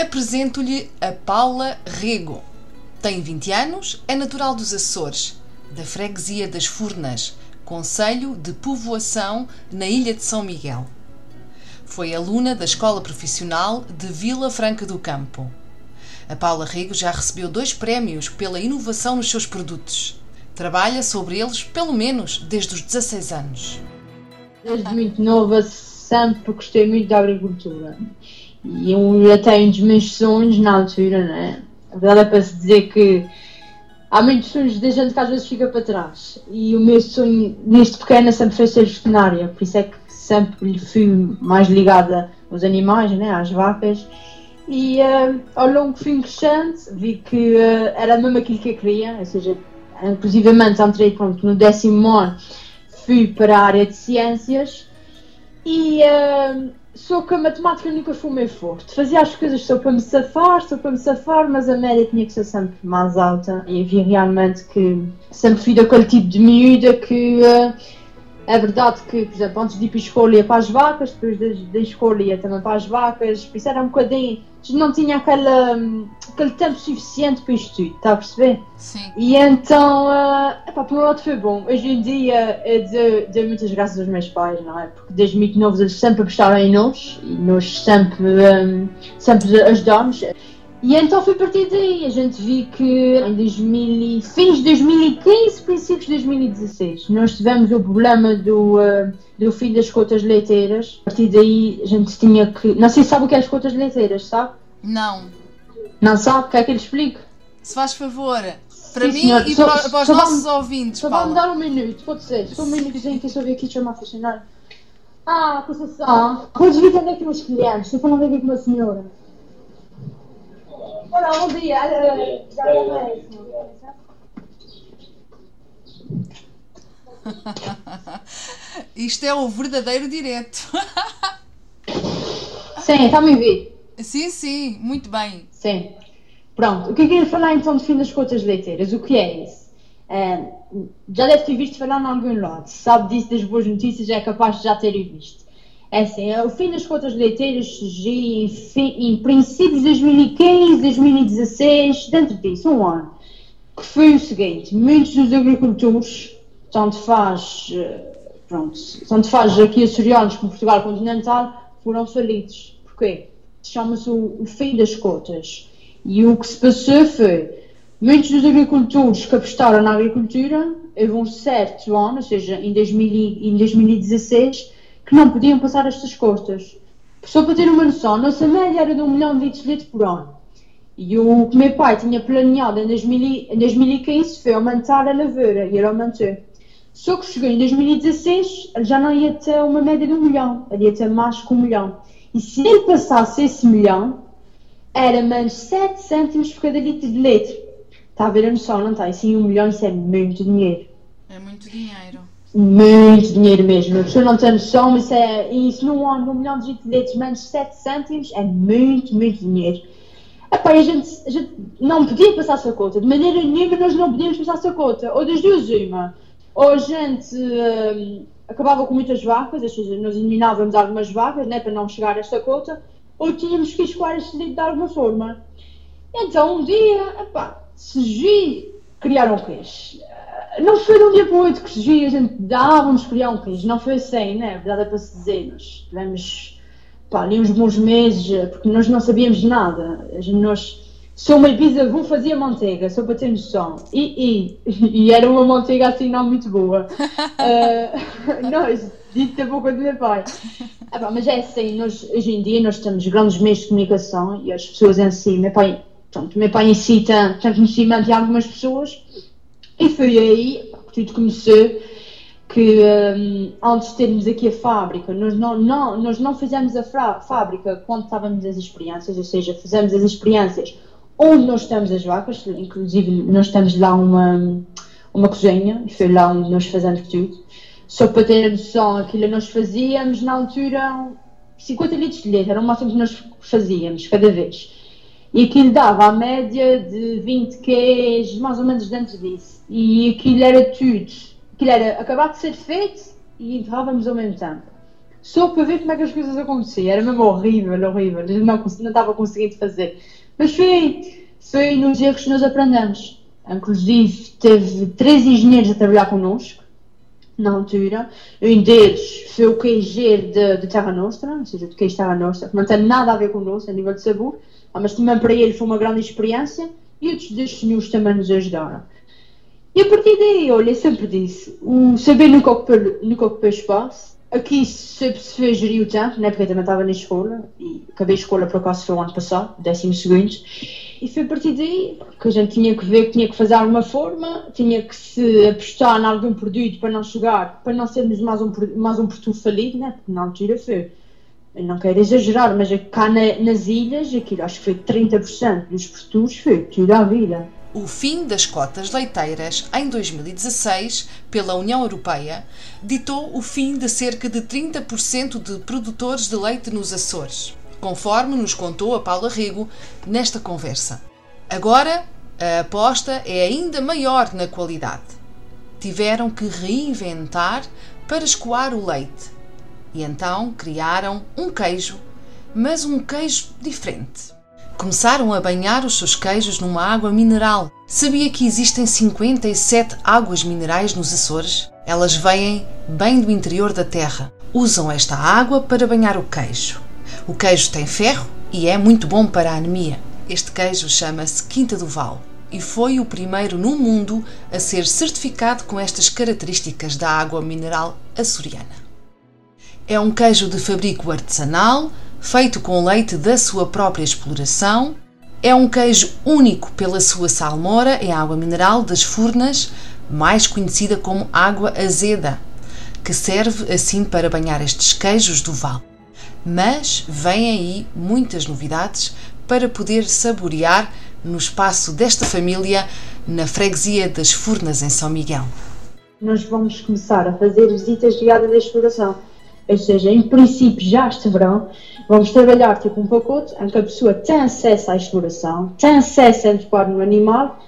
Apresento-lhe a Paula Rego. Tem 20 anos, é natural dos Açores, da freguesia das Furnas, Conselho de Povoação, na Ilha de São Miguel. Foi aluna da Escola Profissional de Vila Franca do Campo. A Paula Rego já recebeu dois prémios pela inovação nos seus produtos. Trabalha sobre eles pelo menos desde os 16 anos. Desde muito nova sempre gostei muito da agricultura. E eu até meus sonhos na altura, né? A verdade é para se dizer que há muitos sonhos da gente que às vezes fica para trás. E o meu sonho, desde pequena, sempre foi ser veterinária. Por isso é que sempre fui mais ligada aos animais, né? Às vacas. E uh, ao longo fui crescendo, vi que uh, era mesmo aquilo que eu queria, ou seja, inclusivamente entrei pronto, no décimo ano, fui para a área de ciências e uh, só que a matemática nunca foi o meu forte. Fazia as coisas só para me safar, só para me safar, mas a média tinha que ser sempre mais alta. E havia realmente que sempre fui daquele tipo de miúda que uh, é verdade que, por exemplo, antes de ir para a escola ia para as vacas, depois da, da escola ia também para as vacas, por isso era um bocadinho. Não tinha aquela, aquele tempo suficiente para isto tudo, está a perceber? Sim. E então, uh, epá, por um lado foi bom. Hoje em dia eu dou, muitas graças aos meus pais, não é? Porque desde muito novos eles sempre apostaram em nós e nós sempre, um, sempre ajudamos. E então foi a partir daí, a gente viu que em 2000, fins de 2015, princípios de 2016, nós tivemos o problema do, uh, do fim das cotas leiteiras. A partir daí a gente tinha que. Não sei se sabe o que é as cotas leiteiras, sabe? Não. Não sabe? Quer que eu lhe explique? Se faz favor, para Sim, mim senhor. e Só- para, para os nossos vamos- ouvintes, Só vamos dar um minuto, pode ser. Só um minutozinho que eu só vi aqui chamar a funcionário. Ah, Conceição. Podes vir atender aqui meus clientes, estou falando aqui com uma senhora. Olá, bom dia. Já é Isto é o verdadeiro direto. Sim, está-me a ouvir? sim, sim, muito bem. Sim. Pronto, o que eu queria falar então de fim das cotas leiteiras? O que é isso? Eh, já deve ter visto falar em algum lado. Se sabe disso das boas notícias, é capaz de já ter visto. É assim, eh, o fim das cotas leiteiras surgiu em, princípios de 2015, 2016, dentro disso, um ano. Que foi o seguinte, muitos dos agricultores, tanto faz, eh, pronto, tanto faz aqui açorianos como Portugal continental, foram falidos. Porquê? Chama-se o, o fim das cotas. E o que se passou foi, muitos dos agricultores que apostaram na agricultura, houve um certo ano, ou seja, em, 2000, e- em 2016, que não podiam passar estas cotas. Só para ter uma noção, a nossa média era de um milhão de litros de leite por ano. E o que meu pai tinha planeado em, 2000 e- em 2015 foi aumentar a lavoura, e ele aumentou. Só que chegou em 2016, ele já não ia ter uma média de um milhão, ele ia ter mais que um milhão. E se ele passasse esse milhão, era menos 7 cêntimos por cada litro de leite. Está a ver a noção, não está? Assim, um milhão, isso é muito dinheiro. É muito dinheiro. Muito dinheiro mesmo. Pessoa não tem noção, mas é, isso num ano, um milhão de leite, menos 7 cêntimos, é muito, muito dinheiro. Epá, a gente, a gente não podia passar essa cota, de maneira nenhuma nós não podíamos passar essa cota. Ou das duas, uma. Ou a gente hum, acabava com muitas vacas, ou seja, nós eliminávamos algumas vacas, né, para não chegar a esta cota, ou tínhamos que escoar este leite de alguma forma. Então, um dia, epá, surgiu, criaram um queijo. Não foi de um dia para o outro que surgiu, a gente dá, vamos criar um. Não foi assim, né? A verdade é para se dizer. Nós tivemos, pá, ali uns bons meses, eh, porque nós não sabíamos nada. A Nós, só uma bisavô fazia manteiga, só para ter noção. E, e, e era uma manteiga assim não muito boa. Eh, nós, dito da boca do meu pai. Ah, pá, mas é assim, nós, hoje em dia nós temos grandes meios de comunicação e as pessoas em si, meu pai, pronto, meu pai tem, tem conhecimento de algumas pessoas e foi aí que tudo começou. que um, antes de termos aqui a fábrica, nós não, não, nós não fizemos a fábrica quando estávamos as experiências, ou seja, fizemos as experiências onde nós temos as vacas, inclusive nós temos lá uma, uma cozinha, e foi lá onde nós fazemos tudo. Só para ter a noção, aquilo nós fazíamos na altura 50 litros de leite, era o máximo que nós fazíamos cada vez. E aquilo dava a média de 20 queijos, mais ou menos dentro disso. E aquilo era tudo. Aquilo era acabar de ser feito e enterrávamos ao mesmo tempo. Só para ver como é que as coisas aconteciam. Era mesmo horrível, horrível. Não, não estava conseguindo fazer. Mas foi, foi nos erros que nós aprendemos. Inclusive, teve três engenheiros a trabalhar connosco na altura. Um deles foi o queijeiro de, de Terra Nostra, ou seja, de queijo Terra Nostra, que não tem nada a ver connosco a nível de sabor, ah, mas também para ele foi uma grande experiência e outros dos senhores também nos ajudaram. E a partir daí, olha, sempre disse, o saber nunca ocupou, nunca ocupou espaço. Aqui se fez gerir o tempo, né, porque eu também estava na escola, e acabei a escola por acaso foi o ano passado, décimo segundo. E foi a partir daí que a gente tinha que ver que tinha que fazer alguma forma, tinha que se apostar em algum produto para não chegar, para não sermos mais um, mais um produto falido, né? porque na altura foi, eu não quero exagerar, mas cá na, nas ilhas, aquilo acho que foi 30% dos produtos, foi tudo à vida. O fim das cotas leiteiras em 2016 pela União Europeia ditou o fim de cerca de 30% de produtores de leite nos Açores conforme nos contou a Paula Rego nesta conversa. Agora, a aposta é ainda maior na qualidade. Tiveram que reinventar para escoar o leite e então criaram um queijo, mas um queijo diferente. Começaram a banhar os seus queijos numa água mineral. Sabia que existem 57 águas minerais nos Açores? Elas vêm bem do interior da terra. Usam esta água para banhar o queijo. O queijo tem ferro e é muito bom para a anemia. Este queijo chama-se Quinta do Val e foi o primeiro no mundo a ser certificado com estas características da água mineral açoriana. É um queijo de fabrico artesanal, feito com leite da sua própria exploração. É um queijo único pela sua salmoura em água mineral das Furnas, mais conhecida como água azeda, que serve assim para banhar estes queijos do Val mas vêm aí muitas novidades para poder saborear no espaço desta família na freguesia das Furnas em São Miguel. Nós vamos começar a fazer visitas guiadas de exploração, ou seja, em princípio já este verão vamos trabalhar tipo um pacote em que a pessoa tem acesso à exploração, tem acesso a entrar no animal,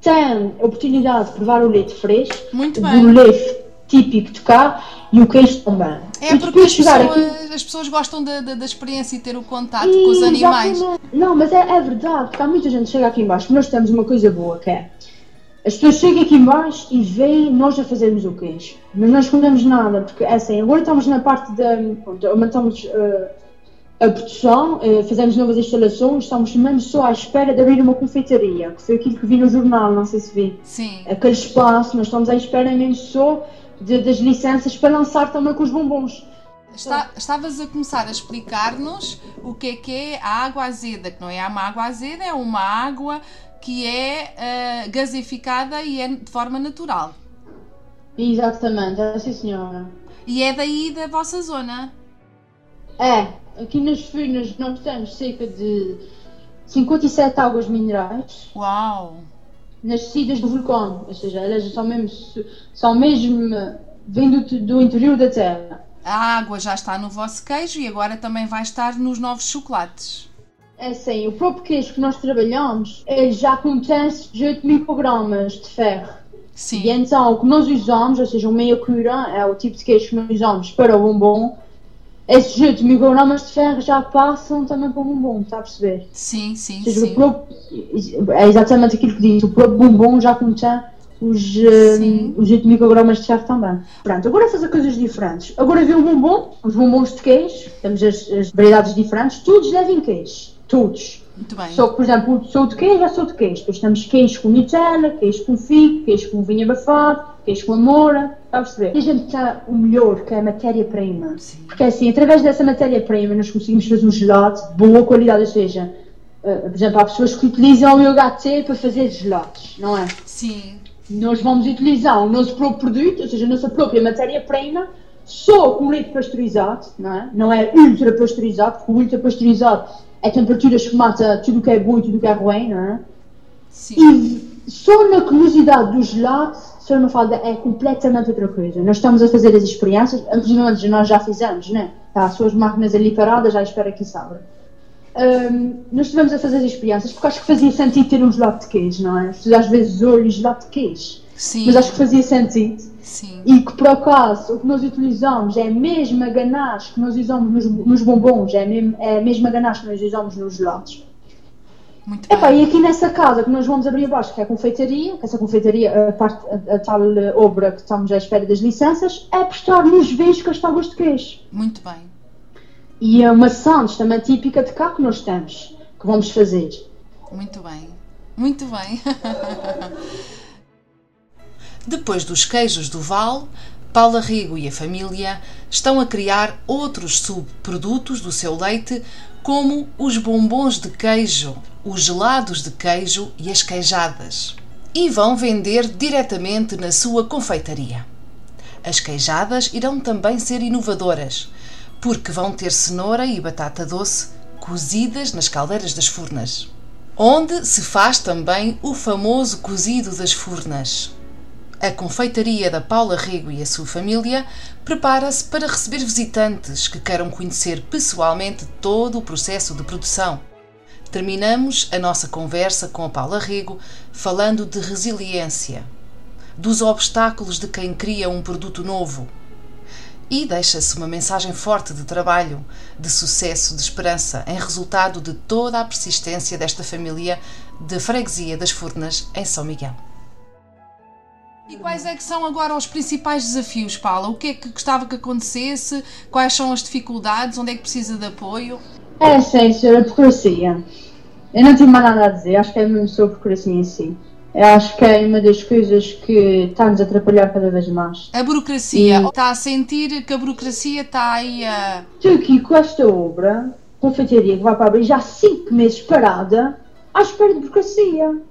tem a oportunidade de provar o leite fresco, Muito bem. o leite típico de cá e o queijo também. É porque as pessoas, aqui... as pessoas, gostam da, da, da, experiência e ter o contato e, com os animais. Não, mas é, é, verdade, porque há muita gente que chega aqui embaixo, nós temos uma coisa boa que é as pessoas chegam aqui embaixo e veem nós a fazermos o queijo, mas não escondemos nada, porque é assim, agora estamos na parte da. aumentamos uh, a produção, uh, fizemos novas instalações, estamos mesmo só à espera de abrir uma confeitaria, que foi aquilo que vi no jornal, não sei se vi. Sim. Aquele espaço, nós estamos à espera mesmo só de, das licenças para lançar também com os bombons. Está, estavas a começar a explicar-nos o que é que é a água azeda, que não é uma água azeda, é uma água que é uh, gasificada e é de forma natural. Exatamente, é sim senhora. E é daí da vossa zona? É, aqui nas Furnas nós temos cerca de 57 águas minerais. Uau! nascidas do vulcão, ou seja, elas são mesmo, são mesmo vindo do interior da Terra. A água já está no vosso queijo e agora também vai estar nos novos chocolates. É assim, o próprio queijo que nós trabalhamos, ele já contém 18 microgramas de ferro. Sim. E então, o que nós usamos, ou seja, o meia cura, é o tipo de queijo que nós usamos para o bombom, esses 18 microgramas de ferro já passam também para o bombom, está a perceber? Sim, sim, seja, sim. Próprio, é exatamente aquilo que diz, o próprio bombom já contém os, um, os 8 microgramas de ferro também. Pronto, agora fazer coisas diferentes. Agora vê o bombom, os bombons de queijo, temos as, as variedades diferentes, todos levem queijo, todos. Muito bem. Só que, por exemplo, sou de queijo é só de queijo. Depois temos queijo com Nutella, queijo com figo, queijo com vinho abafado, queijo com amora. Está a perceber? E a gente está o melhor, que é a matéria-prima. Porque assim, através dessa matéria-prima, nós conseguimos fazer um gelado de boa qualidade. Ou seja, uh, por exemplo, há pessoas que utilizam o UHT para fazer gelados, não é? Sim. nós vamos utilizar o nosso próprio produto, ou seja, a nossa própria matéria-prima, só com leite pasteurizado, não é? Não é ultra pasteurizado, porque o ultra pasteurizado que mata tudo que é bom e tudo que é ruim, não é? Sim. E só na curiosidade do gelado, Sra. Mafalda, é completamente outra coisa. Nós estamos a fazer as experiências, inclusive nós já fizemos, né? Está as suas máquinas ali paradas, já espera que abra. Hum, nós estivemos a fazer as experiências porque acho que fazia sentido ter um gelado de queijo, não é? Às vezes olham gelado de queijo, Sim. mas acho que fazia sentido. Sim. E que por acaso o que nós utilizamos é a mesma ganache que nós usamos nos, nos bombons, é a, mesma, é a mesma ganache que nós usamos nos gelados. Muito Epá, bem. e aqui nessa casa que nós vamos abrir abaixo, que é a confeitaria, que essa confeitaria, a, parte, a, a tal eh, obra que estamos à espera das licenças, é apostar nos vinhos com as tábuas de queijo. Muito bem. E é uma sandes também típica de cá que nós temos, que vamos fazer. Muito bem. Muito bem. Depois dos queijos do Val, Paula Rigo e a família estão a criar outros subprodutos do seu leite, como os bombons de queijo, os gelados de queijo e as queijadas. E vão vender diretamente na sua confeitaria. As queijadas irão também ser inovadoras, porque vão ter cenoura e batata doce cozidas nas caldeiras das furnas, onde se faz também o famoso cozido das furnas. A confeitaria da Paula Rego e a sua família prepara-se para receber visitantes que queiram conhecer pessoalmente todo o processo de produção. Terminamos a nossa conversa com a Paula Rego falando de resiliência, dos obstáculos de quem cria um produto novo. E deixa-se uma mensagem forte de trabalho, de sucesso, de esperança, em resultado de toda a persistência desta família de freguesia das Furnas em São Miguel. E quais é que são agora os principais desafios, Paula? O que é que gostava que acontecesse? Quais são as dificuldades? Onde é que precisa de apoio? É, sim, senhora, a burocracia. Eu não tenho mais nada a dizer, acho que é mesmo sobre a burocracia em si. Eu acho que é uma das coisas que está-nos a atrapalhar cada vez mais. A burocracia. Sim. Está a sentir que a burocracia está aí a. Estou aqui com esta obra, confeitaria que vai para abrir já há 5 meses parada, à espera de burocracia.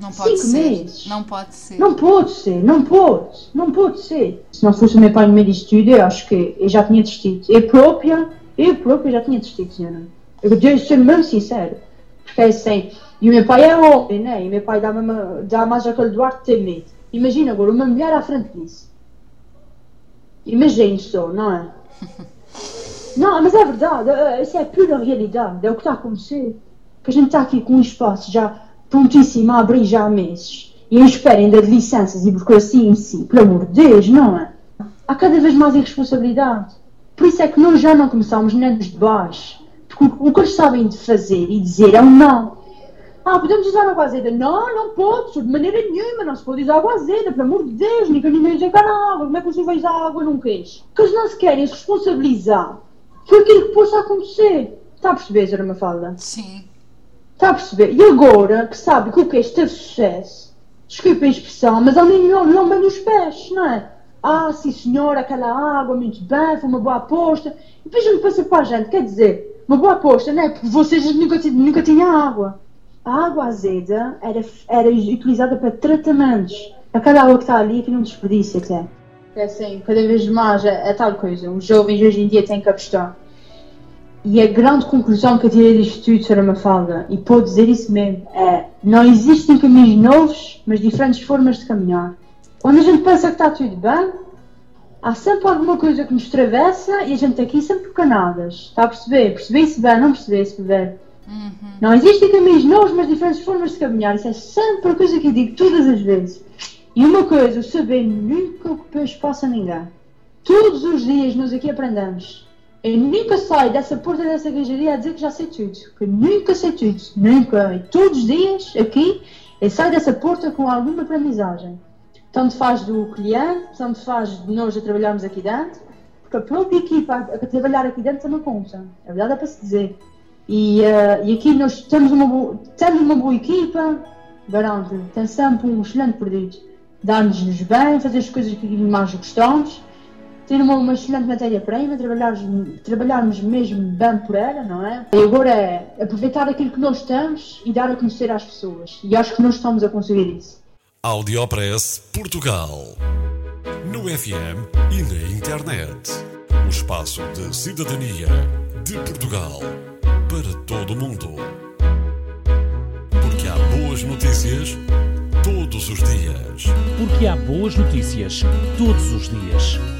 Não pode Cinco ser. meses. Não pode ser. Não pode ser, não pode, não pode ser. Se não fosse o meu pai no meio disto tudo, eu acho que eu já tinha desistido. Eu própria, eu própria já tinha desistido, senhora. Eu devo ser mesmo sincero. Porque é assim, e o meu pai é homem, né? E o meu pai dá, -me, dá mais aquele Duarte de ter medo. Imagina agora uma mulher à frente disso. Imagine só, não é? Não, mas é verdade, é- isso é pura realidade, é o que está a acontecer. Que a gente está aqui com um espaço já prontíssimo a abrir já há meses. E eu espero ainda de licenças e burocracia em si, pelo amor de Deus, não é? Há cada vez mais irresponsabilidade. Por isso é que nós já não começamos nem dos de baixo. Porque o que eles sabem de fazer e dizer é um não. Ah, podemos usar água azeda? Não, não pode, de maneira nenhuma, não se pode usar água azeda, pelo amor de Deus, ninguém ninguém usa na água, como é que você vai usar água num queijo? Porque eles não se querem se responsabilizar por aquilo que possa acontecer. Está a perceber, Zara Mafalda? Sim. Está a perceber? E agora que sabe que o queijo teve sucesso, desculpa a expressão, mas ao menos não bem nos pés, não é? Ah, sim senhor, aquela água, muito bem, foi uma boa aposta. E depois a gente pensa para a gente, quer dizer, uma boa aposta, não é? Porque vocês nunca, nunca tinham água. A água azeda era, era utilizada para tratamentos. Aquela água que está ali que não desperdiça até. É assim, cada vez mais é, é tal coisa. Os jovens hoje em dia têm que apostar. E a grande conclusão que eu tirei disto tudo, Sra. Mafalda, e pode dizer isso mesmo, é não existem caminhos novos, mas diferentes formas de caminhar. Quando a gente pensa que está tudo bem, há sempre alguma coisa que nos travessa e a gente aqui sempre canadas. Está a perceber? Perceber-se bem, não perceber-se bem. Uhum. Não existem caminhos novos, mas diferentes formas de caminhar. Isso é sempre a coisa que eu digo todas as vezes. E uma coisa, o saber nunca ocupou espaço a ninguém. Todos os dias nós aqui aprendemos. Eu nunca saio dessa porta dessa queijaria a dizer que já sei tudo. Que nunca sei tudo. Nunca. E todos os dias aqui eu saio dessa porta com alguma aprendizagem. Tanto faz do cliente, tanto faz de nós a trabalharmos aqui dentro, porque a própria equipa a, trabalhar aqui dentro também conta. A verdade é para se dizer. E, eh, e aqui nós temos uma, bo- temos uma boa equipa, garanto, tem sempre um excelente produto. Dá-nos bem, fazer as coisas que mais gostamos, ter uma, uma excelente matéria-prima, trabalharmos, trabalharmos mesmo bem por ela, não é? E agora é aproveitar aquilo que nós temos e dar a conhecer às pessoas. E acho que nós estamos a conseguir isso. Audiopress Portugal. No FM e na internet. O espaço de cidadania de Portugal para todo o mundo. Porque há boas notícias todos os dias. Porque há boas notícias todos os dias.